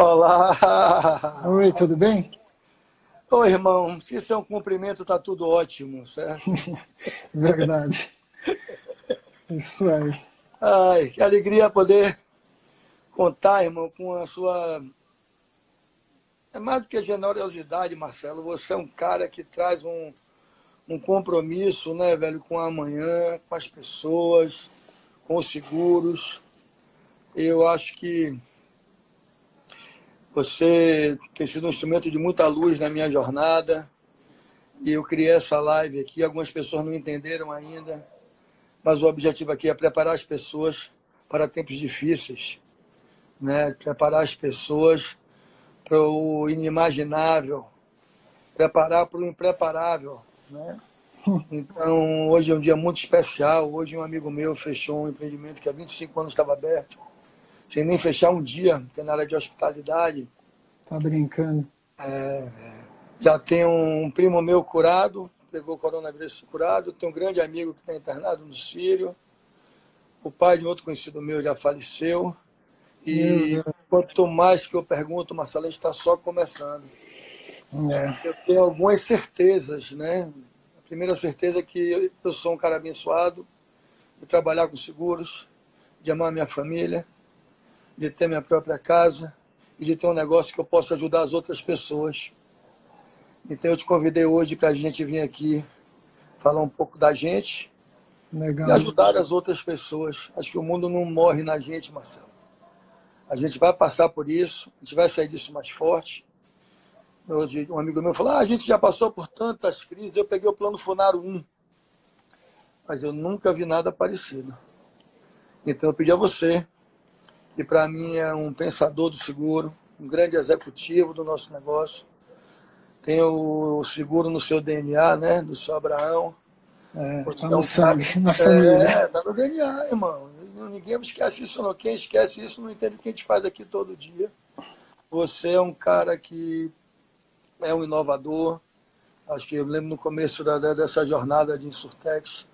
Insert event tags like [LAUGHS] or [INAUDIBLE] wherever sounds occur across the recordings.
Olá! Oi, tudo bem? Oi, irmão. Se isso é um cumprimento, tá tudo ótimo, certo? [LAUGHS] Verdade. Isso aí. Ai, que alegria poder contar, irmão, com a sua. É mais do que generosidade, Marcelo. Você é um cara que traz um, um compromisso, né, velho, com amanhã, com as pessoas, com os seguros. Eu acho que você tem sido um instrumento de muita luz na minha jornada. E eu criei essa live aqui. Algumas pessoas não entenderam ainda, mas o objetivo aqui é preparar as pessoas para tempos difíceis, né? Preparar as pessoas para o inimaginável, preparar para o impreparável, né? Então, hoje é um dia muito especial. Hoje, um amigo meu fechou um empreendimento que há 25 anos estava aberto, sem nem fechar um dia, porque na área de hospitalidade. Tá brincando. É, é. já tem um primo meu curado, pegou coronavírus curado. Tem um grande amigo que está internado no Sírio. O pai de outro conhecido meu já faleceu. E quanto mais que eu pergunto, Marcelo, a gente está só começando. É. Eu tenho algumas certezas, né? primeira certeza é que eu sou um cara abençoado de trabalhar com seguros, de amar minha família, de ter minha própria casa e de ter um negócio que eu possa ajudar as outras pessoas. Então eu te convidei hoje para a gente vir aqui falar um pouco da gente Legal. e ajudar as outras pessoas. Acho que o mundo não morre na gente, Marcelo. A gente vai passar por isso, a gente vai sair disso mais forte um amigo meu falou: ah, a gente já passou por tantas crises, eu peguei o plano Funaro 1. Mas eu nunca vi nada parecido. Então eu pedi a você, que para mim é um pensador do seguro, um grande executivo do nosso negócio. Tem o seguro no seu DNA, né? Do seu Abraão. É, tá no sangue, na família. É, tá no DNA, irmão. Ninguém esquece isso, não. Quem esquece isso não entende o que a gente faz aqui todo dia. Você é um cara que é um inovador. Acho que eu lembro no começo da, dessa jornada de Insurtex,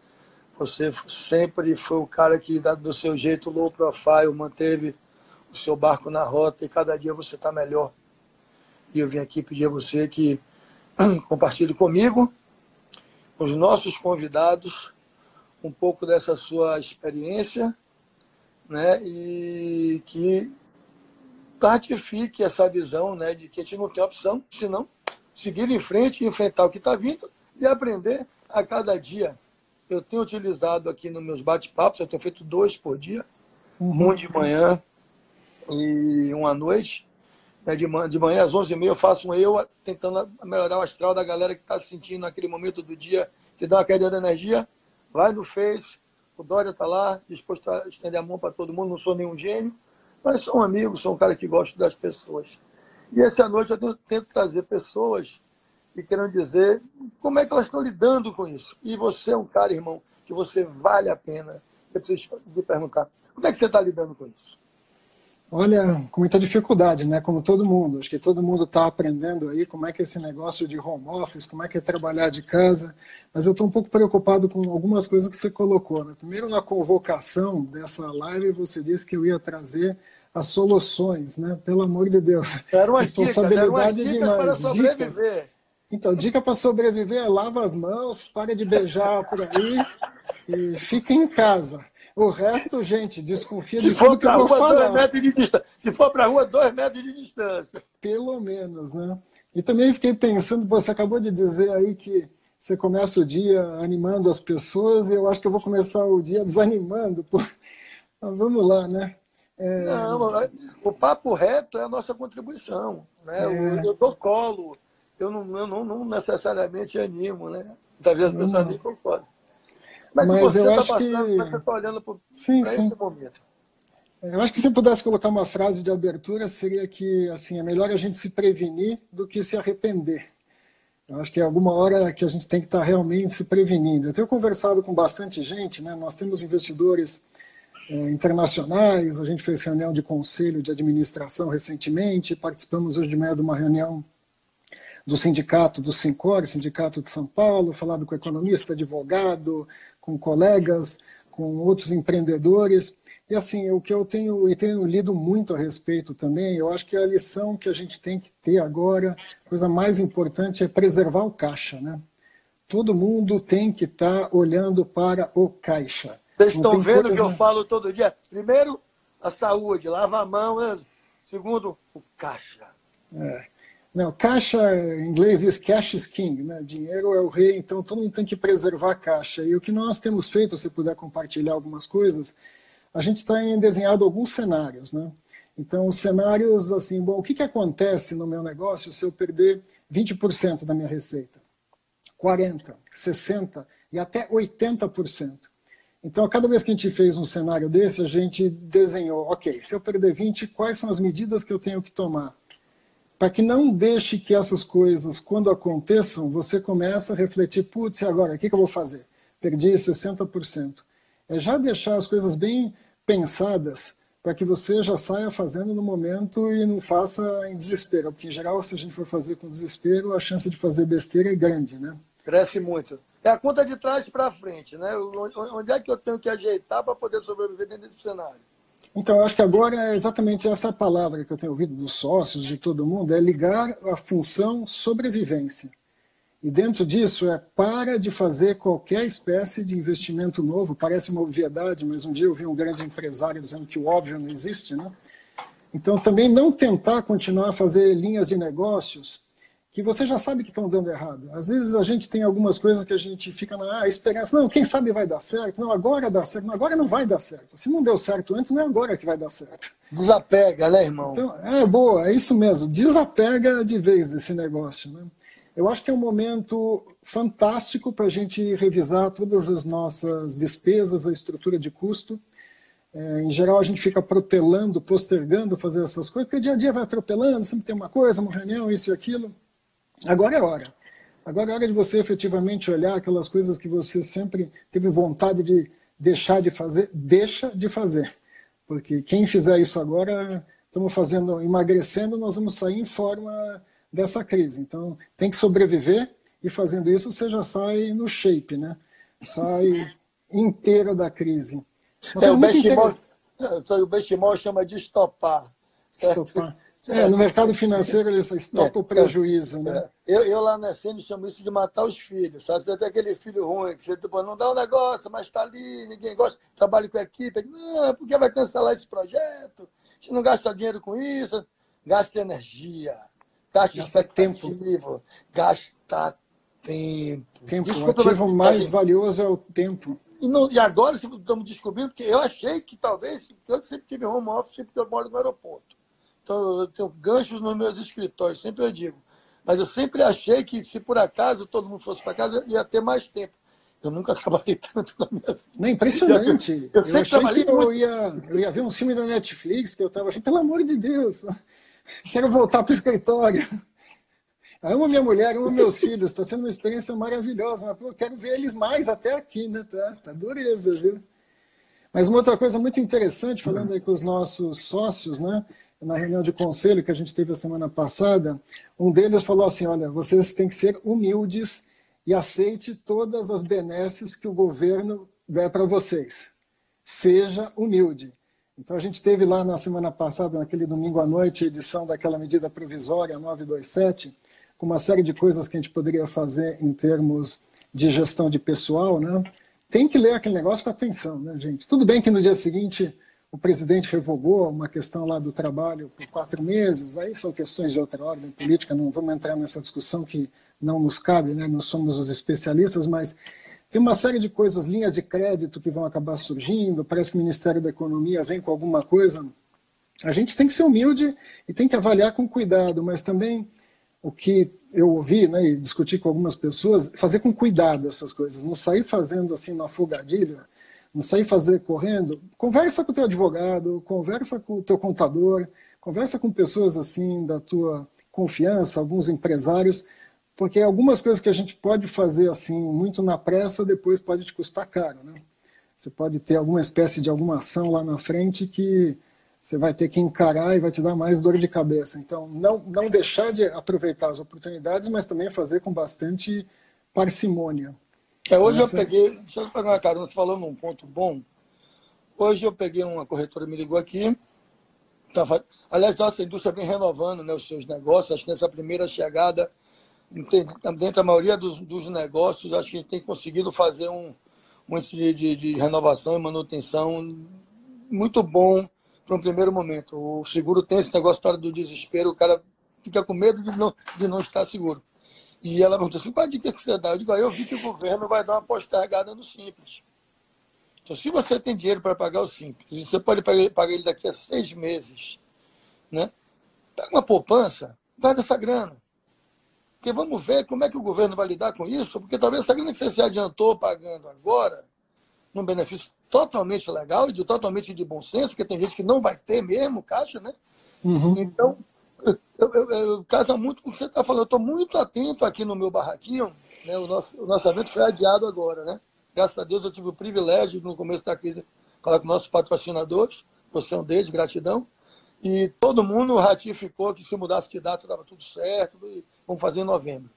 você sempre foi o cara que, do seu jeito low profile, manteve o seu barco na rota e cada dia você está melhor. E eu vim aqui pedir a você que [CLEARS THROAT] compartilhe comigo, com os nossos convidados, um pouco dessa sua experiência, né? E que ratifique essa visão, né? De que a gente não tem opção, senão seguir em frente, enfrentar o que está vindo e aprender a cada dia. Eu tenho utilizado aqui nos meus bate-papos, eu tenho feito dois por dia, uhum. um de manhã e um à noite. Né, de, manhã, de manhã às 11h30 eu faço um eu tentando melhorar o astral da galera que está sentindo naquele momento do dia que dá uma queda de energia. Vai no Face, o Dória está lá, disposto a estender a mão para todo mundo, não sou nenhum gênio, mas sou um amigo, sou um cara que gosta das pessoas. E essa noite eu tento trazer pessoas que queiram dizer como é que elas estão lidando com isso. E você é um cara, irmão, que você vale a pena. Eu preciso te perguntar, como é que você está lidando com isso? Olha, com muita dificuldade, né? Como todo mundo. Acho que todo mundo está aprendendo aí como é que é esse negócio de home office, como é que é trabalhar de casa. Mas eu estou um pouco preocupado com algumas coisas que você colocou. Né? Primeiro, na convocação dessa live, você disse que eu ia trazer as soluções, né? Pelo amor de Deus. Era uma Responsabilidade dica, era uma demais. Para sobreviver. Dicas. Então, dica para sobreviver é lava as mãos, pare de beijar por aí e fique em casa. O resto, gente, desconfia Se de tudo que eu vou rua, falar. Dois metros de distância. Se for para a rua, dois metros de distância. Pelo menos, né? E também fiquei pensando, você acabou de dizer aí que você começa o dia animando as pessoas e eu acho que eu vou começar o dia desanimando. Pô. Mas vamos lá, né? É... Não, o papo reto é a nossa contribuição. Né? É. Eu dou colo, eu não, eu não, não necessariamente animo, né? Talvez as pessoas nem concordem. Mas, Mas você eu tá acho passando, que... você está olhando para esse momento. Eu acho que se pudesse colocar uma frase de abertura seria que assim é melhor a gente se prevenir do que se arrepender. Eu acho que é alguma hora que a gente tem que estar realmente se prevenindo. Eu tenho conversado com bastante gente, né? Nós temos investidores é, internacionais, a gente fez reunião de conselho de administração recentemente, participamos hoje de manhã de uma reunião do sindicato do Sincor, Sindicato de São Paulo, falado com economista, advogado, com colegas, com outros empreendedores. E assim, o que eu tenho, eu tenho lido muito a respeito também, eu acho que a lição que a gente tem que ter agora, a coisa mais importante é preservar o caixa, né? Todo mundo tem que estar tá olhando para o caixa. Vocês estão vendo coisa... que eu falo todo dia? Primeiro, a saúde, lava a mão. Né? Segundo, o caixa. É. Não, caixa em inglês diz cash is king, né? Dinheiro é o rei, então todo mundo tem que preservar a caixa. E o que nós temos feito, se puder compartilhar algumas coisas, a gente tem desenhado alguns cenários, né? Então, cenários assim, bom, o que, que acontece no meu negócio se eu perder 20% da minha receita? 40%, 60% e até 80%. Então, cada vez que a gente fez um cenário desse, a gente desenhou, ok, se eu perder 20, quais são as medidas que eu tenho que tomar? Para que não deixe que essas coisas, quando aconteçam, você comece a refletir, putz, e agora, o que, que eu vou fazer? Perdi 60%. É já deixar as coisas bem pensadas para que você já saia fazendo no momento e não faça em desespero, porque em geral, se a gente for fazer com desespero, a chance de fazer besteira é grande, né? Cresce muito. É a conta de trás para frente, né? Onde é que eu tenho que ajeitar para poder sobreviver dentro desse cenário? Então, eu acho que agora é exatamente essa palavra que eu tenho ouvido dos sócios, de todo mundo, é ligar a função sobrevivência. E dentro disso é para de fazer qualquer espécie de investimento novo. Parece uma obviedade, mas um dia eu vi um grande empresário dizendo que o óbvio não existe, né? Então, também não tentar continuar a fazer linhas de negócios que você já sabe que estão dando errado. Às vezes a gente tem algumas coisas que a gente fica na ah, esperança, não, quem sabe vai dar certo, não, agora dá certo, não, agora não vai dar certo. Se não deu certo antes, não é agora que vai dar certo. Desapega, né, irmão? Então, é boa, é isso mesmo, desapega de vez desse negócio. Né? Eu acho que é um momento fantástico para a gente revisar todas as nossas despesas, a estrutura de custo. É, em geral, a gente fica protelando, postergando fazer essas coisas, porque o dia a dia vai atropelando, sempre tem uma coisa, uma reunião, isso e aquilo. Agora é hora. Agora é hora de você efetivamente olhar aquelas coisas que você sempre teve vontade de deixar de fazer, deixa de fazer. Porque quem fizer isso agora, estamos fazendo, emagrecendo, nós vamos sair em forma dessa crise. Então, tem que sobreviver e fazendo isso você já sai no shape, né? Sai [LAUGHS] inteiro da crise. É, o, benchimol, [LAUGHS] o benchimol chama de estopar. Estopar. É, no mercado financeiro eles estopam é, o prejuízo, né? É. Eu, eu lá na SN chamo isso de matar os filhos, sabe? Você tem aquele filho ruim, que você tipo, não dá um negócio, mas está ali, ninguém gosta, trabalha com a equipe. Não, porque vai cancelar esse projeto? Gente não gasta dinheiro com isso, gasta energia, gasta, gasta tempo. Gasta tempo. Tempo, Desculpa, o ativo mais valioso é o tempo. E, não, e agora estamos descobrindo, porque eu achei que talvez, eu sempre tive home office porque eu moro no aeroporto. Então, eu tenho ganchos nos meus escritórios, sempre eu digo. Mas eu sempre achei que, se por acaso todo mundo fosse para casa, ia ter mais tempo. Eu nunca [LAUGHS] trabalhei tanto na minha vida. Não, impressionante. Eu, eu, eu sempre trabalhei que eu, ia, eu ia ver um filme da Netflix, que eu estava assim, pelo amor de Deus, quero voltar para o escritório. Eu amo minha mulher, amo meus filhos, está sendo uma experiência maravilhosa, mas pô, eu quero ver eles mais até aqui, né? Tá, tá dureza, viu? Mas uma outra coisa muito interessante, falando aí com os nossos sócios, né? Na reunião de conselho que a gente teve a semana passada, um deles falou assim: olha, vocês têm que ser humildes e aceite todas as benesses que o governo der para vocês. Seja humilde. Então a gente teve lá na semana passada, naquele domingo à noite, a edição daquela medida provisória 927, com uma série de coisas que a gente poderia fazer em termos de gestão de pessoal, né? Tem que ler aquele negócio com atenção, né, gente? Tudo bem que no dia seguinte o presidente revogou uma questão lá do trabalho por quatro meses, aí são questões de outra ordem política, não vamos entrar nessa discussão que não nos cabe, né? nós somos os especialistas, mas tem uma série de coisas, linhas de crédito que vão acabar surgindo, parece que o Ministério da Economia vem com alguma coisa. A gente tem que ser humilde e tem que avaliar com cuidado, mas também o que eu ouvi né, e discuti com algumas pessoas, fazer com cuidado essas coisas, não sair fazendo assim na fogadilha, não sair fazer correndo, conversa com o teu advogado, conversa com o teu contador, conversa com pessoas assim da tua confiança, alguns empresários, porque algumas coisas que a gente pode fazer assim muito na pressa depois pode te custar caro, né? Você pode ter alguma espécie de alguma ação lá na frente que você vai ter que encarar e vai te dar mais dor de cabeça. Então, não, não deixar de aproveitar as oportunidades, mas também fazer com bastante parcimônia. É, hoje eu peguei, deixa eu pegar uma carona, você falou num ponto bom. Hoje eu peguei uma corretora, me ligou aqui. Tava, aliás, nossa indústria vem renovando né, os seus negócios. Acho que nessa primeira chegada, dentro da maioria dos, dos negócios, acho que a gente tem conseguido fazer um, um de, de, de renovação e manutenção muito bom para um primeiro momento. O seguro tem esse negócio do desespero, o cara fica com medo de não, de não estar seguro. E ela perguntou assim, qual a dica que você dá? Eu digo, ah, eu vi que o governo vai dar uma postergada no Simples. Então, se você tem dinheiro para pagar o Simples, e você pode pagar ele daqui a seis meses, né? Pega uma poupança, guarda essa grana. Porque vamos ver como é que o governo vai lidar com isso, porque talvez essa grana que você se adiantou pagando agora, num benefício totalmente legal e de, totalmente de bom senso, porque tem gente que não vai ter mesmo caixa, né? Uhum. Então, eu, eu, eu, casa muito com o que você está falando. Eu estou muito atento aqui no meu barraquinho. Né? O, nosso, o nosso evento foi adiado agora, né? Graças a Deus eu tive o privilégio, no começo da crise, falar com nossos patrocinadores, você é um deles, gratidão. E todo mundo ratificou que se mudasse de data estava tudo certo, e vamos fazer em novembro.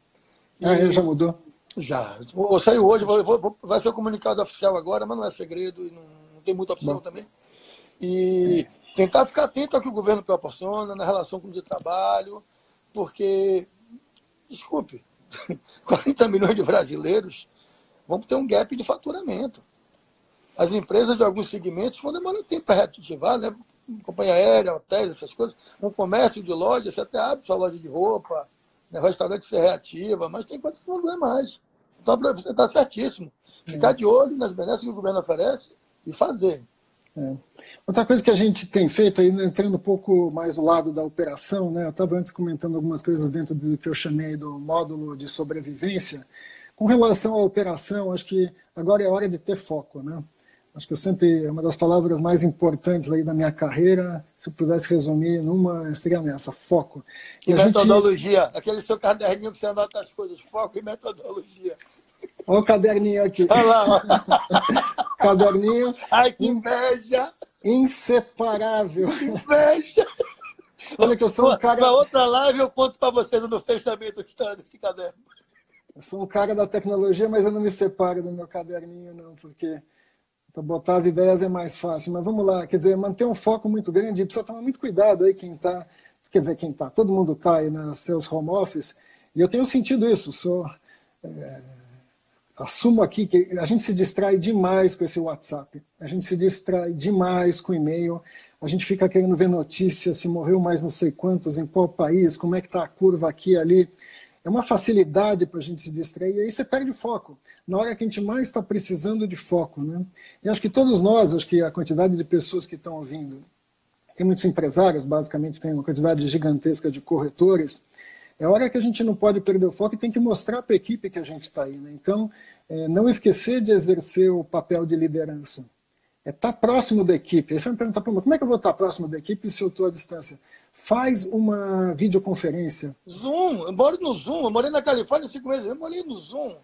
E, ah, já mudou? Já. Eu saiu hoje, vou, vou, vai ser o comunicado oficial agora, mas não é segredo e não, não tem muita opção Bom. também. E é tentar ficar atento ao que o governo proporciona na relação com o trabalho, porque, desculpe, [LAUGHS] 40 milhões de brasileiros vão ter um gap de faturamento. As empresas de alguns segmentos vão demorar tempo para reativar, né? companhia aérea, hotéis, essas coisas. Um comércio de loja, você até abre sua loja de roupa, né? restaurante você reativa, mas tem coisas que não é mais. Então, você está certíssimo. Ficar de olho nas benesses que o governo oferece e fazer. É. Outra coisa que a gente tem feito, aí, entrando um pouco mais do lado da operação, né, eu estava antes comentando algumas coisas dentro do que eu chamei do módulo de sobrevivência. Com relação à operação, acho que agora é hora de ter foco. Né? Acho que eu sempre, é uma das palavras mais importantes aí da minha carreira, se eu pudesse resumir numa, seria nessa, foco. E, e metodologia, gente... aquele seu caderninho que você anota as coisas, foco e metodologia. Olha o caderninho aqui. Olha lá. [LAUGHS] caderninho. Ai, que inveja! Inseparável. Que inveja! [LAUGHS] Olha que eu sou um cara. Na outra live eu conto para vocês no fechamento que está nesse caderno. Eu sou um cara da tecnologia, mas eu não me separo do meu caderninho, não, porque para botar as ideias é mais fácil. Mas vamos lá, quer dizer, manter um foco muito grande, precisa tomar muito cuidado aí quem está, quer dizer, quem está, todo mundo está aí nos seus home office, e eu tenho sentido isso, sou. É, assumo aqui que a gente se distrai demais com esse WhatsApp, a gente se distrai demais com e-mail, a gente fica querendo ver notícias, se morreu mais não sei quantos, em qual país, como é que está a curva aqui ali. É uma facilidade para a gente se distrair, e aí você perde foco, na hora que a gente mais está precisando de foco. Né? E acho que todos nós, acho que a quantidade de pessoas que estão ouvindo, tem muitos empresários, basicamente tem uma quantidade gigantesca de corretores, é hora que a gente não pode perder o foco e tem que mostrar para a equipe que a gente está aí. Né? Então, é, não esquecer de exercer o papel de liderança. É estar tá próximo da equipe. Aí você me pergunta, como é que eu vou estar tá próximo da equipe se eu estou à distância? Faz uma videoconferência. Zoom, eu moro no Zoom, eu morei na Califórnia cinco meses, eu morei no Zoom.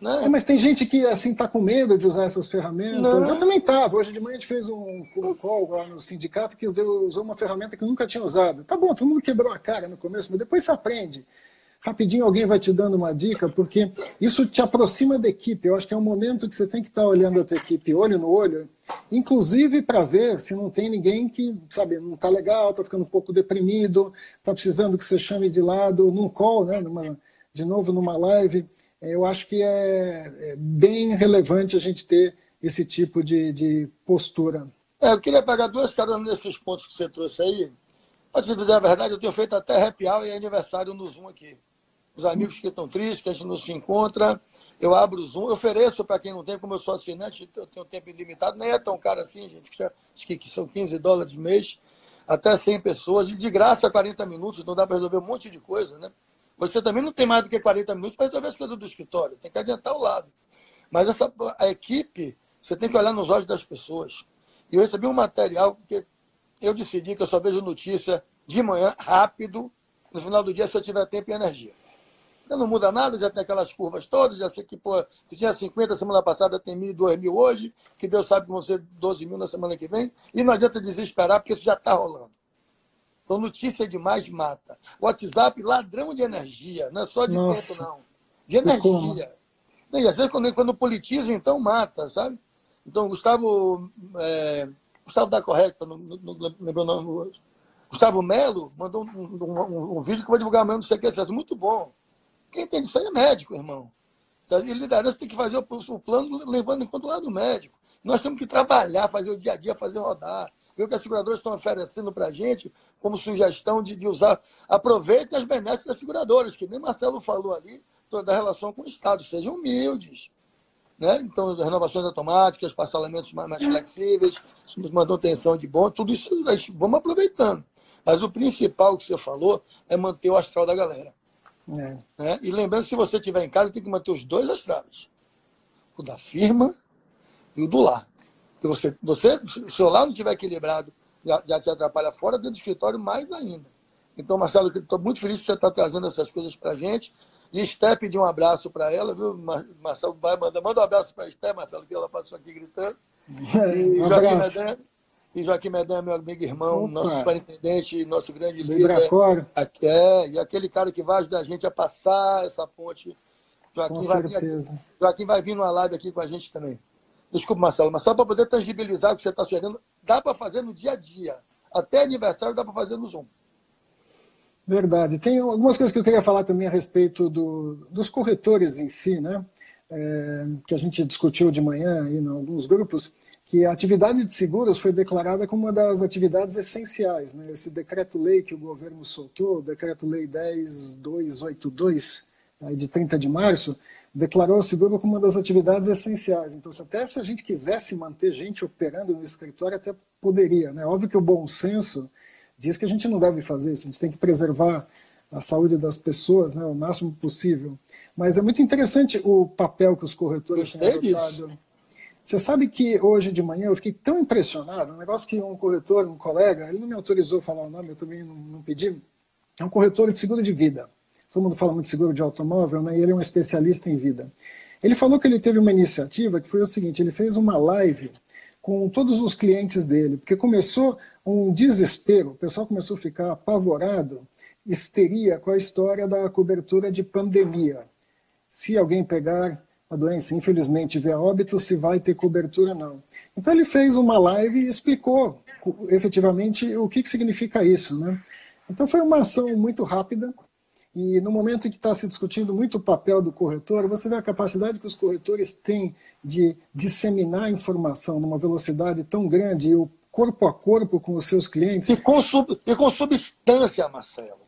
Né? É, mas tem gente que assim está com medo de usar essas ferramentas. Não. Eu também estava. Hoje de manhã a gente fez um call lá no sindicato que usou uma ferramenta que eu nunca tinha usado. Tá bom, todo mundo quebrou a cara no começo, mas depois você aprende. Rapidinho alguém vai te dando uma dica, porque isso te aproxima da equipe. Eu acho que é um momento que você tem que estar tá olhando a tua equipe olho no olho, inclusive para ver se não tem ninguém que, sabe, não está legal, está ficando um pouco deprimido, está precisando que você chame de lado num call, né, numa, de novo numa live eu acho que é, é bem relevante a gente ter esse tipo de, de postura. É, eu queria pegar duas caras nesses pontos que você trouxe aí. Para te dizer a verdade, eu tenho feito até happy hour e aniversário no Zoom aqui. Os amigos que estão tristes, que a gente não se encontra, eu abro o Zoom, eu ofereço para quem não tem, como eu sou assinante, eu tenho tempo ilimitado, nem é tão caro assim, gente, acho que são 15 dólares mês, até 100 pessoas, e de graça 40 minutos, não dá para resolver um monte de coisa, né? Você também não tem mais do que 40 minutos para resolver as coisas do escritório, tem que adiantar o lado. Mas essa, a equipe, você tem que olhar nos olhos das pessoas. E eu recebi um material, porque eu decidi que eu só vejo notícia de manhã, rápido, no final do dia, se eu tiver tempo e energia. Não muda nada, já tem aquelas curvas todas, já sei que, pô, se tinha 50 semana passada, tem mil, dois mil hoje, que Deus sabe que vão ser 12 mil na semana que vem, e não adianta desesperar, porque isso já está rolando. Então, notícia demais mata. WhatsApp, ladrão de energia. Não é só de Nossa. tempo, não. De energia. E às vezes, quando, quando politiza, então mata, sabe? Então, Gustavo, é, Gustavo da Correta, não, não, não lembrou o nome. Gustavo Melo mandou um, um, um, vídeo que vai divulgar amanhã, não sei o que, muito bom. Quem tem isso aí é médico, irmão. E liderança tem que fazer o, o plano levando em conta o lado médico. Nós temos que trabalhar, fazer o dia a dia, fazer rodar. Ver o que as seguradoras estão oferecendo para a gente como sugestão de, de usar. Aproveitem as benesses das seguradoras, que nem Marcelo falou ali, da relação com o Estado. Sejam humildes. Né? Então, renovações automáticas, parcelamentos mais, mais flexíveis, manutenção de bom, tudo isso vamos aproveitando. Mas o principal que você falou é manter o astral da galera. É. Né? E lembrando, se você estiver em casa, tem que manter os dois astrais. O da firma e o do lar. Porque você, você, se o seu lar não estiver equilibrado, já, já te atrapalha fora dentro do escritório mais ainda. Então, Marcelo, estou muito feliz que você está trazendo essas coisas para a gente. E Esté pediu um abraço para ela, viu? Marcelo vai mandar. Manda um abraço para a Esté, Marcelo, que ela passou aqui gritando. E um Joaquim Medan, e Joaquim Medan, meu amigo irmão, Opa. nosso superintendente, nosso grande líder. É, e aquele cara que vai ajudar a gente a passar essa ponte. Joaquim com vai certeza. Vir, Joaquim vai vir numa live aqui com a gente também. Desculpa, Marcelo, mas só para poder tangibilizar o que você está sugerindo, dá para fazer no dia a dia. Até aniversário dá para fazer no Zoom. Verdade. Tem algumas coisas que eu queria falar também a respeito do, dos corretores em si, né? É, que a gente discutiu de manhã aí em alguns grupos, que a atividade de seguros foi declarada como uma das atividades essenciais. Né? Esse decreto-lei que o governo soltou, decreto-lei 10282, aí de 30 de março, declarou o seguro como uma das atividades essenciais. Então, até se a gente quisesse manter gente operando no escritório, até poderia. Né? Óbvio que o bom senso diz que a gente não deve fazer isso, a gente tem que preservar a saúde das pessoas né, o máximo possível. Mas é muito interessante o papel que os corretores têm adotado. Você sabe que hoje de manhã eu fiquei tão impressionado, um negócio que um corretor, um colega, ele não me autorizou a falar o nome, eu também não, não pedi, é um corretor de seguro de vida. Todo mundo fala muito seguro de automóvel, né? E ele é um especialista em vida. Ele falou que ele teve uma iniciativa que foi o seguinte: ele fez uma live com todos os clientes dele, porque começou um desespero, o pessoal começou a ficar apavorado, histeria com a história da cobertura de pandemia. Se alguém pegar a doença, infelizmente, vier óbito, se vai ter cobertura não. Então ele fez uma live e explicou efetivamente o que, que significa isso. Né? Então foi uma ação muito rápida, e no momento em que está se discutindo muito o papel do corretor, você vê a capacidade que os corretores têm de disseminar informação numa velocidade tão grande e o corpo a corpo com os seus clientes. E com, sub, e com substância, Marcelo.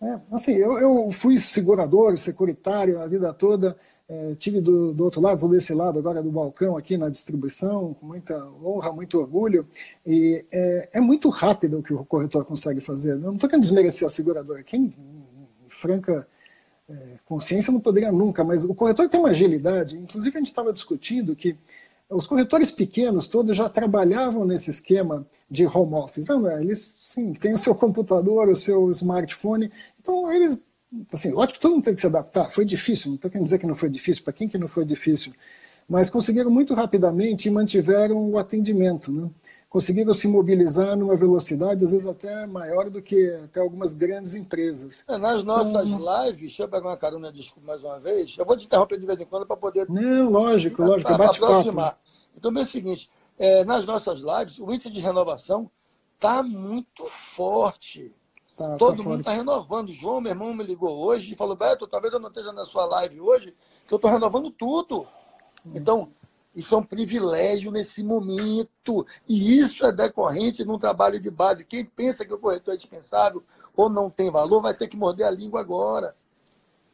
É, assim, eu, eu fui segurador, securitário a vida toda, é, tive do, do outro lado, desse lado agora do balcão aqui na distribuição, com muita honra, muito orgulho, e é, é muito rápido o que o corretor consegue fazer. Eu não estou querendo desmerecer a seguradora, quem franca é, consciência não poderia nunca, mas o corretor tem uma agilidade, inclusive a gente estava discutindo que os corretores pequenos todos já trabalhavam nesse esquema de home office. Não, é? eles, sim, têm o seu computador, o seu smartphone. Então, eles, assim, lógico que todo mundo tem que se adaptar. Foi difícil, não estou querendo dizer que não foi difícil. Para quem que não foi difícil? Mas conseguiram muito rapidamente e mantiveram o atendimento, né? Conseguiram se mobilizar numa velocidade, às vezes até maior do que até algumas grandes empresas. É, nas nossas então, lives, deixa eu pegar uma carona, desculpa mais uma vez, eu vou te interromper de vez em quando para poder. Não, lógico, lógico, é bate-papo. Então, é o seguinte: é, nas nossas lives, o índice de renovação está muito forte. Tá, tá Todo tá mundo está renovando. João, meu irmão, me ligou hoje e falou: Beto, talvez eu não esteja na sua live hoje, que eu estou renovando tudo. Hum. Então, isso é um privilégio nesse momento. E isso é decorrente de um trabalho de base. Quem pensa que o corretor é dispensável ou não tem valor, vai ter que morder a língua agora.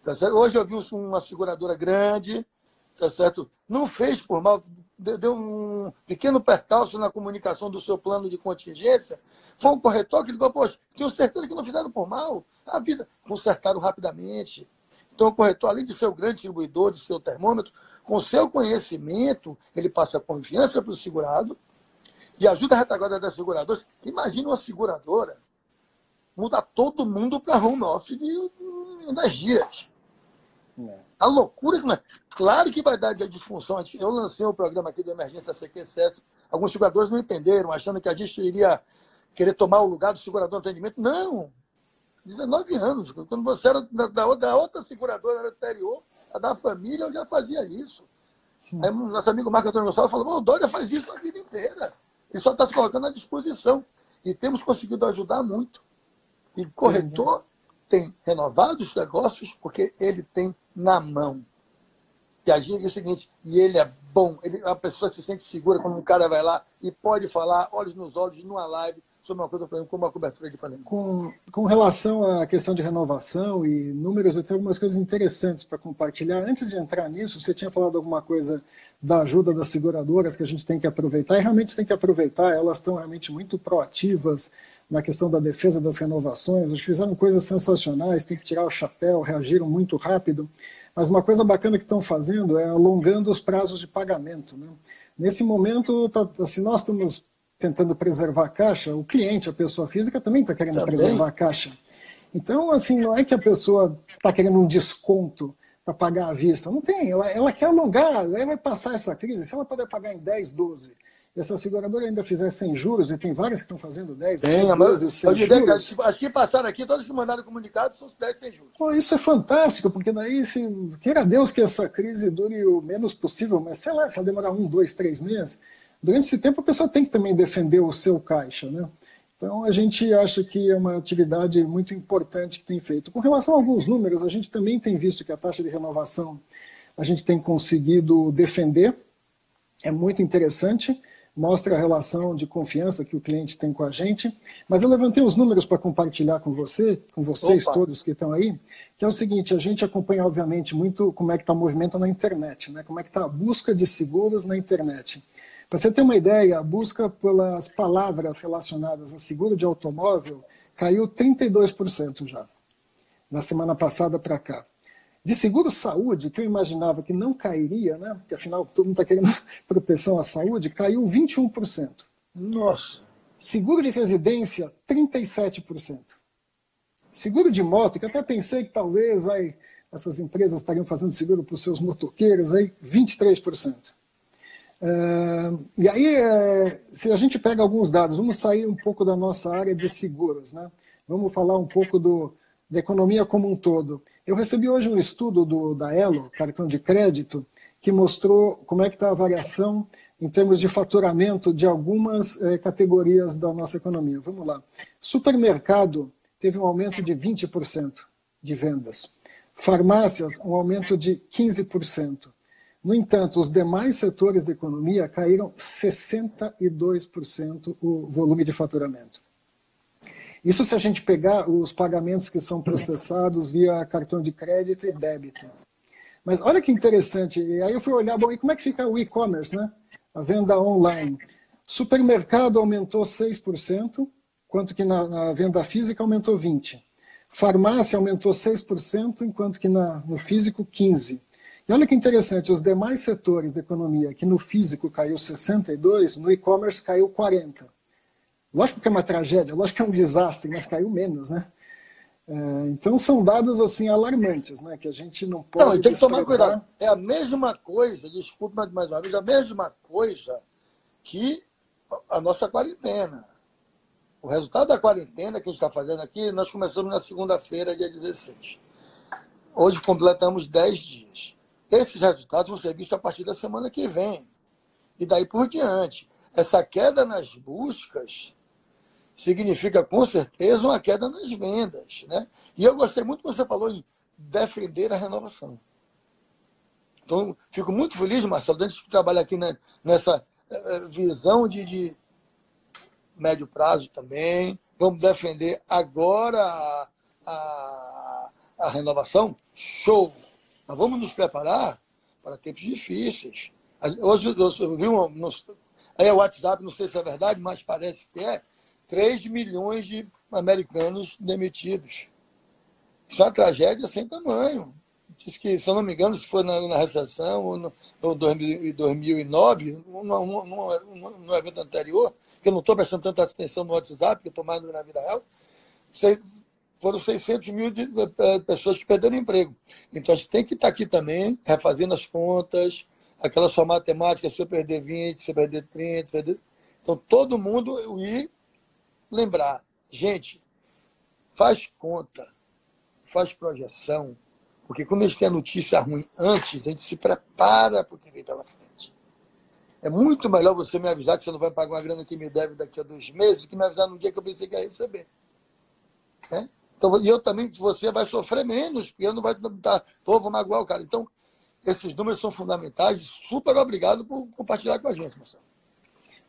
Tá Hoje eu vi uma seguradora grande, tá certo? Não fez por mal, deu um pequeno percalço na comunicação do seu plano de contingência. Foi um corretor que ligou, poxa, tenho certeza que não fizeram por mal. Avisa, consertaram rapidamente. Então, o corretor, além de ser o grande distribuidor de seu termômetro, com seu conhecimento, ele passa confiança para o segurado e ajuda a retaguarda das seguradoras. Imagina uma seguradora mudar todo mundo para home office de, das dias. É. A loucura que. Claro que vai dar disfunção. Eu lancei um programa aqui do Emergência CQCS. Alguns seguradores não entenderam, achando que a gente iria querer tomar o lugar do segurador de atendimento. Não! 19 anos. Quando você era da, da outra seguradora anterior, da família eu já fazia isso. Aí nosso amigo Marco Antônio Gonçalves falou, o Dória faz isso a vida inteira. Ele só está se colocando à disposição. E temos conseguido ajudar muito. E corretor tem renovado os negócios porque ele tem na mão. E agir é o seguinte, e ele é bom, ele, a pessoa se sente segura quando um cara vai lá e pode falar, olhos nos olhos, numa live, sobre uma coisa, por exemplo, como a cobertura de Flamengo. Com, com relação à questão de renovação e números, eu tenho algumas coisas interessantes para compartilhar. Antes de entrar nisso, você tinha falado alguma coisa da ajuda das seguradoras que a gente tem que aproveitar, e realmente tem que aproveitar, elas estão realmente muito proativas na questão da defesa das renovações, eles fizeram coisas sensacionais, tem que tirar o chapéu, reagiram muito rápido, mas uma coisa bacana que estão fazendo é alongando os prazos de pagamento. Né? Nesse momento, tá, se nós estamos tentando preservar a caixa, o cliente, a pessoa física, também está querendo também. preservar a caixa. Então, assim, não é que a pessoa está querendo um desconto para pagar à vista. Não tem, ela, ela quer alongar, ela vai passar essa crise. Se ela puder pagar em 10, 12, e essa seguradora ainda fizer sem juros, e tem várias que estão fazendo 10, tem, 12 sem juros. Que, as que passaram aqui, todas que mandaram comunicado, são 10 sem juros. Pô, isso é fantástico, porque daí, se, queira Deus que essa crise dure o menos possível, mas sei lá, se ela demorar um, dois, três meses, durante esse tempo a pessoa tem que também defender o seu caixa, né? Então a gente acha que é uma atividade muito importante que tem feito. Com relação a alguns números, a gente também tem visto que a taxa de renovação a gente tem conseguido defender, é muito interessante, mostra a relação de confiança que o cliente tem com a gente. Mas eu levantei os números para compartilhar com você, com vocês Opa. todos que estão aí, que é o seguinte, a gente acompanha obviamente muito como é que está o movimento na internet, né? como é que está a busca de seguros na internet. Para você ter uma ideia, a busca pelas palavras relacionadas a seguro de automóvel caiu 32% já, na semana passada para cá. De seguro saúde, que eu imaginava que não cairia, né? porque afinal todo mundo está querendo [LAUGHS] proteção à saúde, caiu 21%. Nossa! Seguro de residência, 37%. Seguro de moto, que eu até pensei que talvez vai, essas empresas estariam fazendo seguro para os seus motoqueiros, aí 23%. E aí, uh, se a gente pega alguns dados, vamos sair um pouco da nossa área de seguros, né? Vamos falar um pouco do, da economia como um todo. Eu recebi hoje um estudo do, da Elo, cartão de crédito, que mostrou como é que está a variação em termos de faturamento de algumas eh, categorias da nossa economia. Vamos lá. Supermercado teve um aumento de 20% de vendas. Farmácias, um aumento de 15%. No entanto, os demais setores da economia caíram 62% o volume de faturamento. Isso se a gente pegar os pagamentos que são processados via cartão de crédito e débito. Mas olha que interessante, e aí eu fui olhar, bom, e como é que fica o e-commerce, né? A venda online. Supermercado aumentou 6%, enquanto que na, na venda física aumentou 20%. Farmácia aumentou 6%, enquanto que na, no físico 15%. E olha que interessante, os demais setores da economia, que no físico caiu 62, no e-commerce caiu 40. Lógico que é uma tragédia, lógico que é um desastre, mas caiu menos, né? É, então são dados assim alarmantes, né? Que a gente não pode. Não, tem que tomar cuidado. É a mesma coisa, desculpe mais uma vez, a mesma coisa que a nossa quarentena. O resultado da quarentena que a gente está fazendo aqui, nós começamos na segunda-feira, dia 16. Hoje completamos 10 dias. Esses resultados vão ser vistos a partir da semana que vem. E daí por diante. Essa queda nas buscas significa, com certeza, uma queda nas vendas. Né? E eu gostei muito que você falou em defender a renovação. Então, fico muito feliz, Marcelo, dentro de trabalhar aqui nessa eh, eh, visão de, de médio prazo também. Vamos defender agora a, a, a renovação. Show! Nós vamos nos preparar para tempos difíceis. Hoje eu vi um, aí é o WhatsApp, não sei se é verdade, mas parece que é, 3 milhões de americanos demitidos. Isso é uma tragédia sem tamanho. Diz que, se eu não me engano, se foi na, na recessão ou no, no 2009, num, num, num, num evento anterior, que eu não estou prestando tanta atenção no WhatsApp, que eu estou mais na vida real, foram 600 mil de, de, de, pessoas que perderam emprego. Então, a gente tem que estar aqui também, refazendo as contas, aquela sua matemática, se eu perder 20, se eu perder 30, perder... Então, todo mundo ir lembrar, gente, faz conta, faz projeção, Porque quando a gente tem a notícia ruim antes, a gente se prepara para o que vem pela frente. É muito melhor você me avisar que você não vai pagar uma grana que me deve daqui a dois meses do que me avisar no dia que eu pensei que ia receber. É? Então, e eu também, você vai sofrer menos, porque eu não vai pô, vou magoar o cara. Então, esses números são fundamentais e super obrigado por compartilhar com a gente, Marcelo.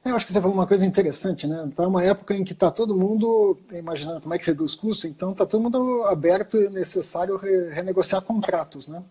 É, eu acho que você falou uma coisa interessante, né? Está uma época em que está todo mundo imaginando como é que reduz custo, então está todo mundo aberto e necessário re renegociar contratos, né?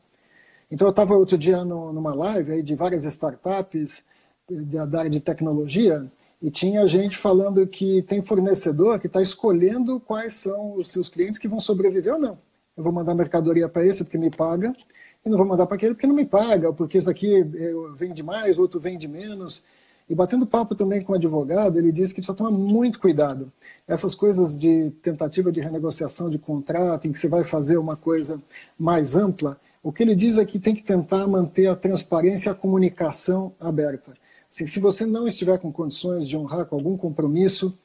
Então eu estava outro dia no, numa live aí de várias startups da área de tecnologia e tinha gente falando que tem fornecedor que está escolhendo quais são os seus clientes que vão sobreviver ou não. Eu vou mandar mercadoria para esse porque me paga e não vou mandar para aquele porque não me paga, porque esse aqui eh, vende mais, outro vende menos. E batendo papo também com o advogado, ele disse que precisa tomar muito cuidado. Essas coisas de tentativa de renegociação de contrato, em que você vai fazer uma coisa mais ampla, o que ele diz é que tem que tentar manter a transparência e a comunicação aberta. Assim, se você não estiver com condições de honrar com algum compromisso,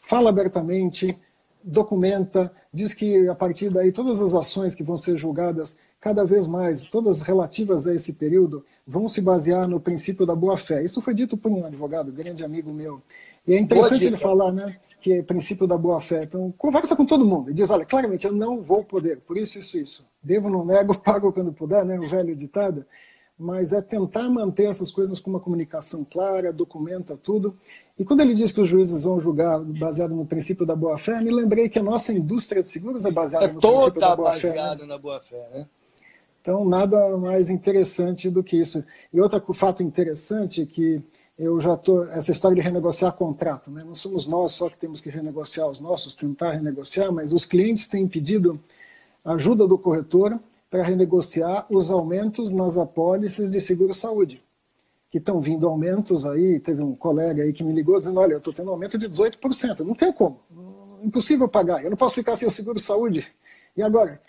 fala abertamente, documenta, diz que a partir daí todas as ações que vão ser julgadas cada vez mais, todas relativas a esse período, vão se basear no princípio da boa-fé. Isso foi dito por um advogado, grande amigo meu. E é interessante ele falar, né, que é princípio da boa-fé. Então, conversa com todo mundo e diz, olha, claramente, eu não vou poder, por isso, isso, isso. Devo, não nego, [LAUGHS] pago quando puder, né, o velho ditado. Mas é tentar manter essas coisas com uma comunicação clara, documenta tudo. E quando ele diz que os juízes vão julgar baseado no princípio da boa-fé, me lembrei que a nossa indústria de seguros é baseada é no princípio da boa-fé. É toda baseada né? na boa-fé, né? Então, nada mais interessante do que isso. E outro fato interessante é que eu já estou. Essa história de renegociar contrato, né? não somos nós só que temos que renegociar os nossos, tentar renegociar, mas os clientes têm pedido ajuda do corretor para renegociar os aumentos nas apólices de seguro-saúde, que estão vindo aumentos aí. Teve um colega aí que me ligou dizendo: Olha, eu estou tendo um aumento de 18%, não tem como, impossível pagar, eu não posso ficar sem o seguro-saúde. E agora?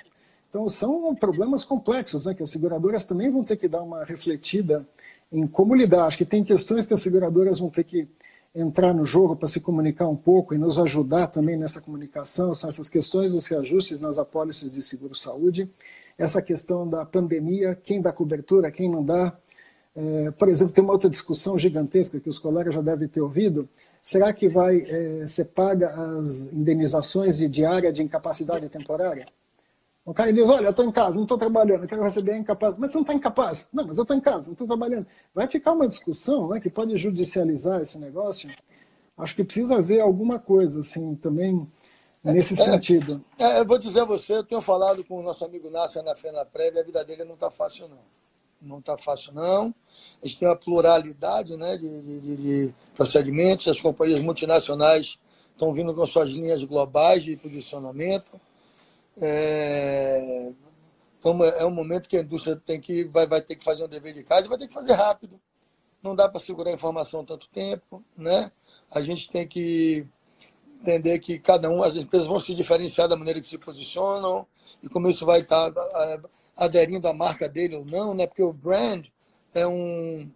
Então, são problemas complexos, né, que as seguradoras também vão ter que dar uma refletida em como lidar. Acho que tem questões que as seguradoras vão ter que entrar no jogo para se comunicar um pouco e nos ajudar também nessa comunicação, são essas questões dos reajustes nas apólices de seguro-saúde, essa questão da pandemia, quem dá cobertura, quem não dá. É, por exemplo, tem uma outra discussão gigantesca que os colegas já devem ter ouvido, será que vai é, ser paga as indenizações de diária de incapacidade temporária? O cara diz, olha, eu estou em casa, não estou trabalhando, eu quero receber a incapaz. Mas você não está incapaz? Não, mas eu estou em casa, não estou trabalhando. Vai ficar uma discussão né, que pode judicializar esse negócio. Acho que precisa haver alguma coisa assim também nesse é, sentido. É, eu vou dizer a você, eu tenho falado com o nosso amigo Nasser na Fena Prévia, a vida dele não está fácil não. Não está fácil não. A gente tem uma pluralidade né, de, de, de procedimentos, as companhias multinacionais estão vindo com suas linhas globais de posicionamento é, é um momento que a indústria tem que, vai, vai ter que fazer um dever de casa e vai ter que fazer rápido. Não dá para segurar a informação tanto tempo. Né? A gente tem que entender que cada um, as empresas vão se diferenciar da maneira que se posicionam e como isso vai estar tá, aderindo à marca dele ou não, né? porque o brand é um,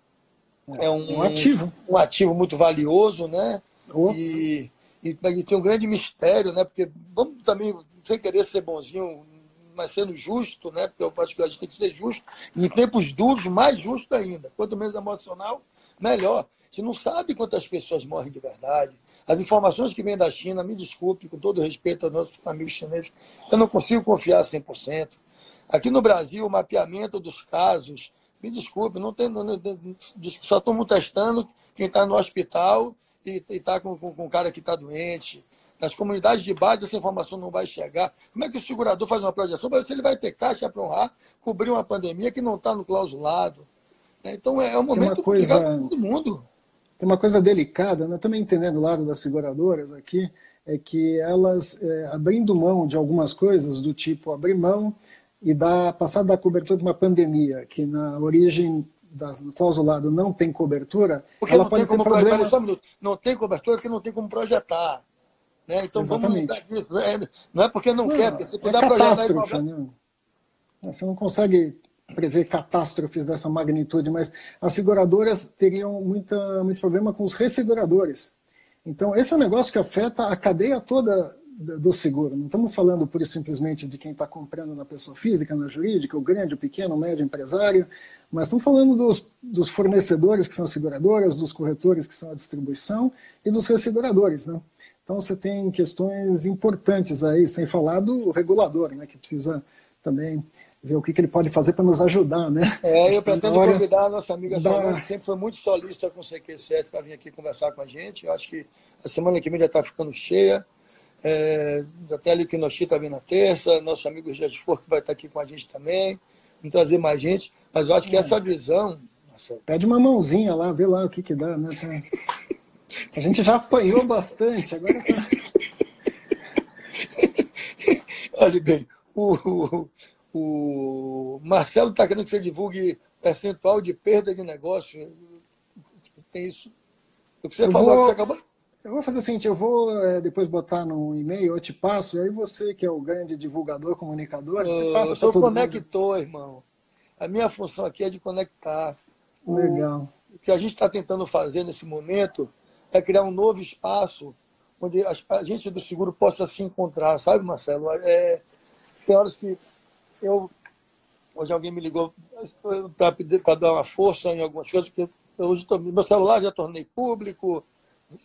é um, um ativo. Um, um ativo muito valioso, né? Oh. E, e, e, tem um grande mistério, né? Porque vamos também sem querer ser bonzinho, mas sendo justo, né? Porque eu acho que a gente tem que ser justo. E em tempos duros, mais justo ainda. Quanto menos emocional, melhor. A gente não sabe quantas pessoas morrem de verdade. As informações que vêm da China, me desculpe, com todo respeito aos nossos amigos chineses, eu não consigo confiar 100%. Aqui no Brasil, o mapeamento dos casos, me desculpe, não tem, só estamos testando quem está no hospital e está com, com, com o cara que está doente. Nas comunidades de base, essa informação não vai chegar. Como é que o segurador faz uma projeção para ver se ele vai ter caixa para honrar, cobrir uma pandemia que não está no clausulado? É, então, é um momento coisa, para todo mundo. Tem uma coisa delicada, né? também entendendo o lado das seguradoras aqui, é que elas, é, abrindo mão de algumas coisas, do tipo abrir mão e dar, passar da cobertura de uma pandemia, que na origem das, do clausulado não tem cobertura, porque ela pode ter problema... Não tem cobertura porque não tem como projetar. Né? Então Exatamente. vamos mudar disso. É, não é porque não, não quer, porque se puder é catástrofe, né? Você não consegue prever catástrofes dessa magnitude, mas as seguradoras teriam muita, muito problema com os resseguradores. Então, esse é um negócio que afeta a cadeia toda do seguro. Não estamos falando e simplesmente de quem está comprando na pessoa física, na jurídica, o grande, o pequeno, o médio empresário, mas estamos falando dos, dos fornecedores que são seguradoras, dos corretores que são a distribuição e dos resseguradores, né? Então você tem questões importantes aí, sem falar do regulador, né, que precisa também ver o que, que ele pode fazer para nos ajudar, né? É, eu pretendo convidar a nossa amiga da... Solana, que sempre foi muito solista com o CQ7 para vir aqui conversar com a gente. Eu acho que a semana que vem já está ficando cheia. É, até a Liquinoxi está vindo na terça, nosso amigo Jorge For que vai estar tá aqui com a gente também, vamos trazer mais gente, mas eu acho que é. essa visão. Nossa... Pede uma mãozinha lá, vê lá o que, que dá, né? Tá... A gente já apanhou bastante, agora tá... [LAUGHS] Olha bem, o, o, o Marcelo está querendo que você divulgue percentual de perda de negócio. Tem isso. Você eu falou vou, que você acabou? Eu vou fazer o seguinte, eu vou é, depois botar no e-mail, eu te passo, e aí você, que é o grande divulgador, comunicador, você passa Eu sou conector, mundo. irmão. A minha função aqui é de conectar. Legal. O, o que a gente está tentando fazer nesse momento é criar um novo espaço onde a gente do seguro possa se encontrar, sabe, Marcelo? É, tem horas que eu. Hoje alguém me ligou para dar uma força em algumas coisas, que eu, tô, meu celular já tornei público,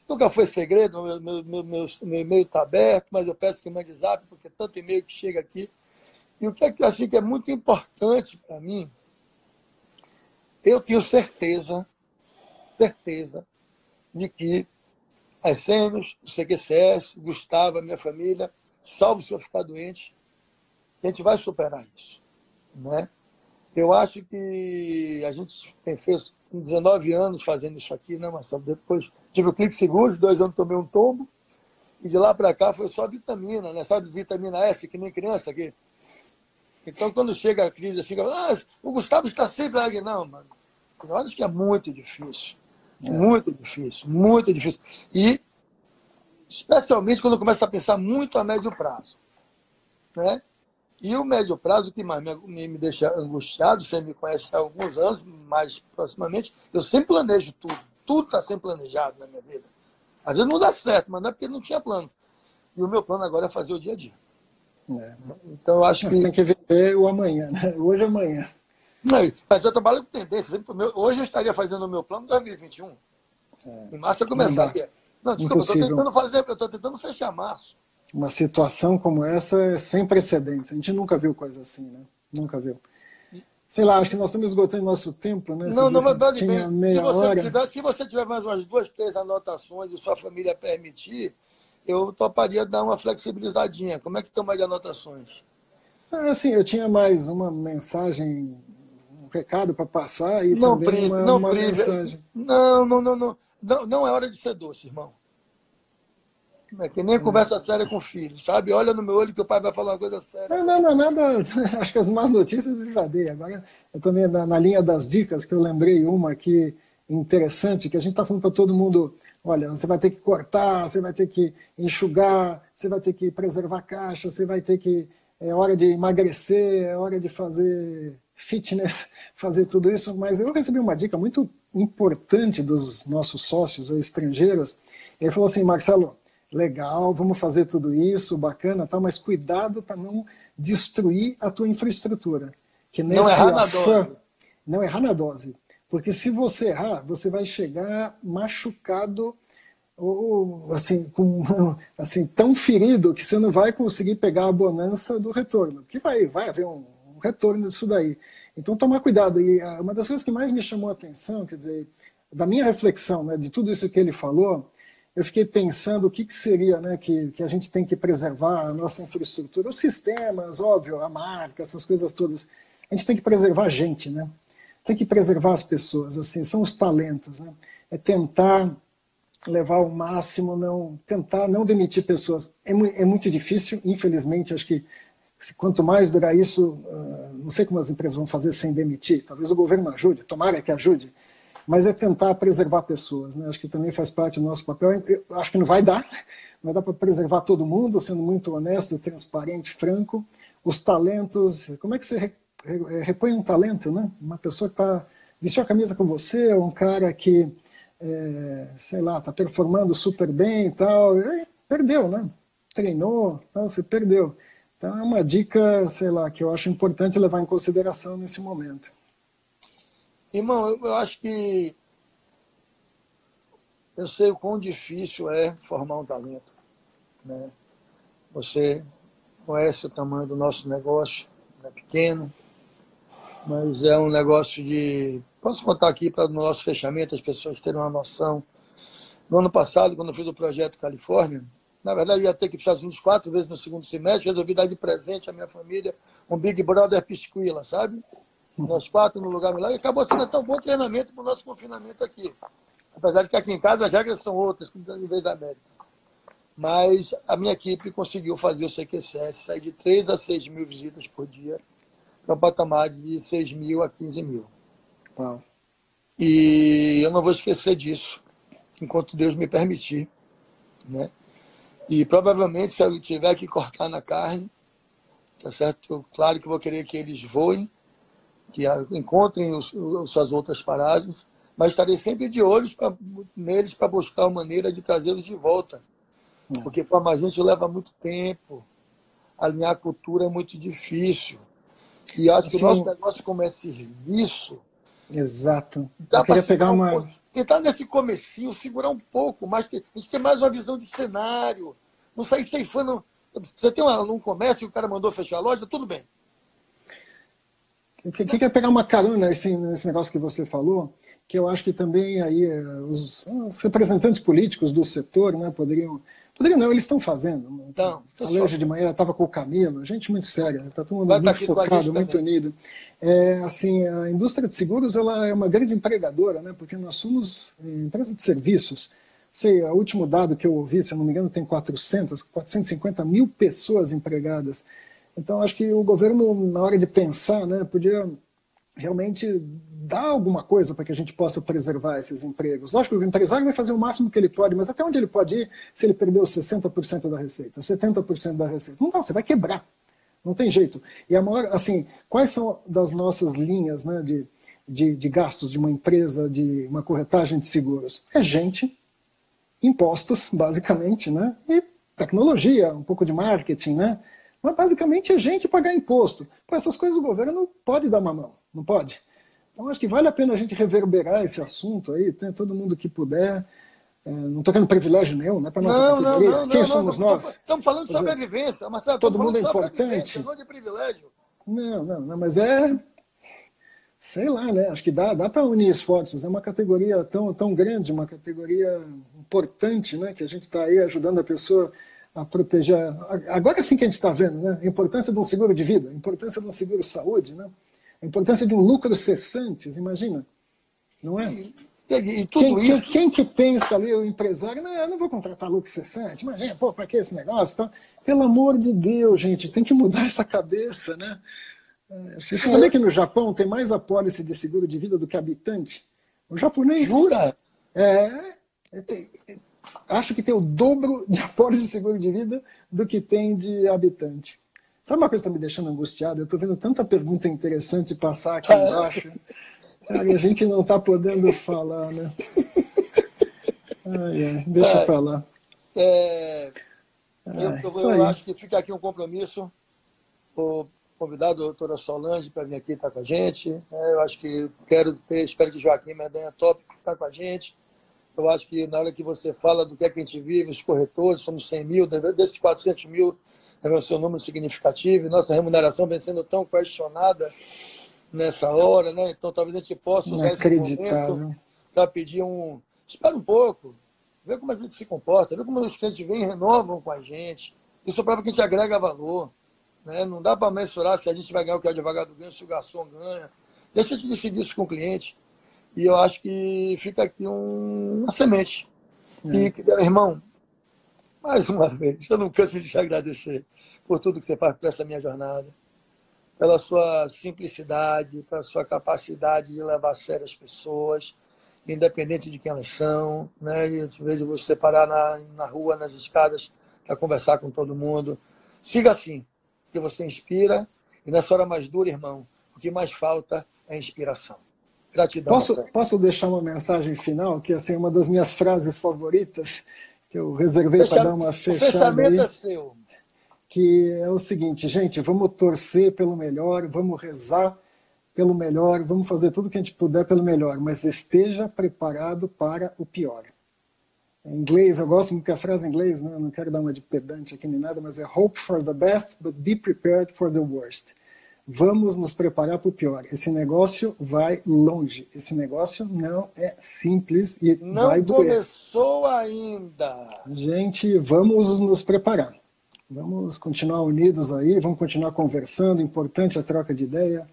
nunca foi segredo, meu, meu, meu, meu, e-mail está aberto, mas eu peço que mande zap, porque é tanto e-mail que chega aqui. E o que é que eu acho que é muito importante para mim, eu tenho certeza, certeza, de que as Sênios, o CQCS, Gustavo, a minha família, salvo se eu ficar doente, a gente vai superar isso. Né? Eu acho que a gente tem feito 19 anos fazendo isso aqui, né, Marcelo? Depois tive o clique seguro, dois anos tomei um tombo, e de lá para cá foi só vitamina, né? Sabe, vitamina S, que nem criança aqui. Então, quando chega a crise, fica, ah, o Gustavo está sempre aqui. Não, mano. Eu acho que é muito difícil. É. Muito difícil, muito difícil. E, especialmente quando começa a pensar muito a médio prazo. Né? E o médio prazo, o que mais me, me deixa angustiado, você me conhece há alguns anos, mais proximamente, eu sempre planejo tudo. Tudo está sempre planejado na minha vida. Às vezes não dá certo, mas não é porque não tinha plano. E o meu plano agora é fazer o dia a dia. É. Então eu acho Você que. Você tem que viver o amanhã, né? Hoje e amanhã. Não, mas eu trabalho com tendência. Hoje eu estaria fazendo o meu plano 2021. É. Em março eu começaria. Não, não desculpa, eu estou tentando fazer, eu estou tentando fechar março. Uma situação como essa é sem precedentes. A gente nunca viu coisa assim, né? Nunca viu. Sei lá, acho que nós estamos esgotando nosso tempo, né? Não, não, mas vale bem. Meia se, você hora. Tiver, se você tiver mais umas duas, três anotações e sua família permitir, eu toparia dar uma flexibilizadinha. Como é que estão mais de anotações? Ah, assim, eu tinha mais uma mensagem recado para passar e não também prive, uma, não uma prive. mensagem. Não, não, não, não, não. Não é hora de ser doce, irmão. É que nem conversa séria com o filho, sabe? Olha no meu olho que o pai vai falar uma coisa séria. Não, não, não, nada. [LAUGHS] Acho que as más notícias eu já dei. Agora, eu também, na, na linha das dicas, que eu lembrei uma aqui interessante, que a gente está falando para todo mundo: olha, você vai ter que cortar, você vai ter que enxugar, você vai ter que preservar a caixa, você vai ter que. É hora de emagrecer, é hora de fazer fitness, [LAUGHS] fazer tudo isso, mas eu recebi uma dica muito importante dos nossos sócios estrangeiros. Ele falou assim, Marcelo, legal, vamos fazer tudo isso, bacana, tal, mas cuidado para não destruir a tua infraestrutura. Que nesse não errar na dose. Não errar na dose. Porque se você errar, você vai chegar machucado ou assim, com, assim, tão ferido que você não vai conseguir pegar a bonança do retorno. Que vai, vai haver um, retorno disso daí. Então, tomar cuidado. E ah, uma das coisas que mais me chamou a atenção, quer dizer, da minha reflexão, né, de tudo isso que ele falou, eu fiquei pensando o que, que seria né, que, que a gente tem que preservar a nossa infraestrutura, os sistemas, óbvio, a marca, essas coisas todas. A gente tem que preservar a gente, né? Tem que preservar as pessoas, assim, são os talentos, né? É tentar levar ao máximo, não tentar não demitir pessoas. É, é muito difícil, infelizmente, acho que quanto mais durar isso, ah, não sei como as empresas vão fazer sem demitir, talvez o governo ajude, tomara que ajude, mas é tentar preservar pessoas, né? acho que também faz parte do nosso papel, Eu acho que não vai dar, não dar para preservar todo mundo, sendo muito honesto, transparente, franco, os talentos, como é que você repõe um talento, né? uma pessoa que está vestiu a camisa com você, um cara que, é, sei lá, está performando super bem e tal, perdeu, né? treinou, então você perdeu. Então é uma dica, sei lá, que eu acho importante levar em consideração nesse momento. Irmão, eu, eu acho que eu sei o quão difícil é formar um talento. Né? Você conhece o tamanho do nosso negócio, é pequeno, mas é um negócio de. Posso contar aqui para o nosso fechamento, as pessoas terem uma noção. No ano passado, quando eu fiz o projeto Califórnia, na verdade eu ia ter que os Estados Unidos quatro vezes no segundo semestre, resolvi dar de presente à minha família um Big Brother Pisquila, sabe? Nós quatro no lugar lá, e acabou sendo até um bom treinamento para o nosso confinamento aqui. Apesar de que aqui em casa as regras são outras, em vez da América. Mas a minha equipe conseguiu fazer o CQCS sair de 3 a 6 mil visitas por dia para um patamar de 6 mil a 15 mil. Uau. E eu não vou esquecer disso, enquanto Deus me permitir. Né? E provavelmente, se eu tiver que cortar na carne, tá certo? Claro que vou querer que eles voem, que encontrem os, as suas outras paragens, mas estarei sempre de olhos pra, neles para buscar uma maneira de trazê-los de volta. É. Porque formar gente leva muito tempo, alinhar a cultura é muito difícil. E acho que o nosso negócio, como é serviço. Exato. Dá Eu queria pegar um uma. tentar nesse comecinho, segurar um pouco, mas a gente tem mais uma visão de cenário. Não sair ceifando. Você tem um comércio e o cara mandou fechar a loja, tudo bem. Eu queria pegar uma carona nesse, nesse negócio que você falou, que eu acho que também aí eh, os, os representantes políticos do setor né, poderiam Poderiam não, eles estão fazendo. Então, a hoje de manhã estava com o Camilo, gente muito séria, está todo mundo Vai muito focado, muito unido. É, assim, a indústria de seguros ela é uma grande empregadora, né, porque nós somos empresa de serviços. Sei, o último dado que eu ouvi, se eu não me engano, tem 400, 450 mil pessoas empregadas. Então, acho que o governo, na hora de pensar, né, podia realmente dar alguma coisa para que a gente possa preservar esses empregos. Lógico que o empresário vai fazer o máximo que ele pode, mas até onde ele pode ir se ele perdeu 60% da receita, 70% da receita? Não dá, você vai quebrar. Não tem jeito. E a maior, assim, quais são das nossas linhas né, de, de, de gastos de uma empresa, de uma corretagem de seguros? É gente, impostos, basicamente, né? E tecnologia, um pouco de marketing, né? Mas basicamente é gente pagar imposto. Para essas coisas o governo não pode dar uma mão, não pode. Então, acho que vale a pena a gente reverberar esse assunto aí, tem todo mundo que puder. É, não estou querendo privilégio nenhum, não é para nossa não, categoria. Não, não, Quem não, somos não, nós? Estamos falando de sobrevivência, Marcelo. Todo mundo é importante. Não de privilégio. Não, não, não, mas é. Sei lá, né? Acho que dá, dá para unir esforços. É uma categoria tão, tão grande, uma categoria importante, né? Que a gente está aí ajudando a pessoa a proteger. Agora sim que a gente está vendo, né? A importância de um seguro de vida, a importância de um seguro saúde, né? A importância de um lucro cessante, imagina. Não é? E, e, quem, quem, quem, que pensa ali, o empresário, não, eu não vou contratar lucro cessante, imagina, pô, para que esse negócio? Então, pelo amor de Deus, gente, tem que mudar [LAUGHS] essa cabeça, né? É, você sabia que no Japão tem mais apólice de seguro de vida do que habitante? O japonês. Jura? É. é tem, acho que tem o dobro de [LAUGHS] apólice de seguro de vida do que tem de habitante. Sabe uma coisa que está me deixando angustiado? Eu estou vendo tanta pergunta interessante passar aqui embaixo. Cara, a gente não está podendo falar, né? Ai, ai, deixa é, para lá. É, eu, eu, eu acho que fica aqui um compromisso. Vou convidar a doutora Solange para vir aqui estar tá com a gente. É, eu acho que quero ter, espero que Joaquim Medanha Top está com a gente. Eu acho que na hora que você fala do que é que a gente vive, os corretores, somos 100 mil, desses 400 mil, é o seu número significativo, nossa remuneração vem sendo tão questionada nessa hora, né? Então talvez a gente possa usar esse momento para pedir um. Espera um pouco, vê como a gente se comporta, vê como os clientes vêm e renovam com a gente. Isso prova que a gente agrega valor. Né? Não dá para mensurar se a gente vai ganhar o que o advogado ganha, se o garçom ganha. Deixa a gente decidir isso com o cliente. E eu acho que fica aqui um, uma semente. É. E, irmão, mais uma vez, eu não canso de te agradecer por tudo que você faz por essa minha jornada, pela sua simplicidade, pela sua capacidade de levar a sério as pessoas, independente de quem elas são. Né? Eu te vejo você parar na, na rua, nas escadas, para conversar com todo mundo. Siga assim, que você inspira, e nessa hora mais dura, irmão, o que mais falta é inspiração. Gratidão. Posso, posso deixar uma mensagem final, que assim, é uma das minhas frases favoritas, que eu reservei para dar uma fechada. Fechamento aí, é seu. Que é o seguinte, gente, vamos torcer pelo melhor, vamos rezar pelo melhor, vamos fazer tudo que a gente puder pelo melhor, mas esteja preparado para o pior. Em inglês, eu gosto muito que a frase em inglês, né? não quero dar uma de pedante aqui nem nada, mas é hope for the best, but be prepared for the worst. Vamos nos preparar para o pior. Esse negócio vai longe. Esse negócio não é simples e não vai doer. Não começou ainda. Gente, vamos nos preparar. Vamos continuar unidos aí, vamos continuar conversando. Importante a troca de ideia.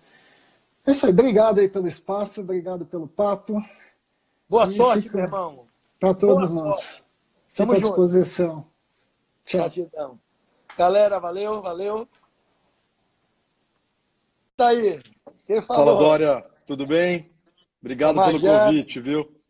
É isso aí. Obrigado aí pelo espaço, obrigado pelo papo. Boa e sorte, fica... meu irmão. Para todos Boa nós. Sorte. Fico à disposição. Tchau. Gratidão. Galera, valeu, valeu. Tá aí. Quem falou? Fala, Dória. Tudo bem? Obrigado pelo convite, viu?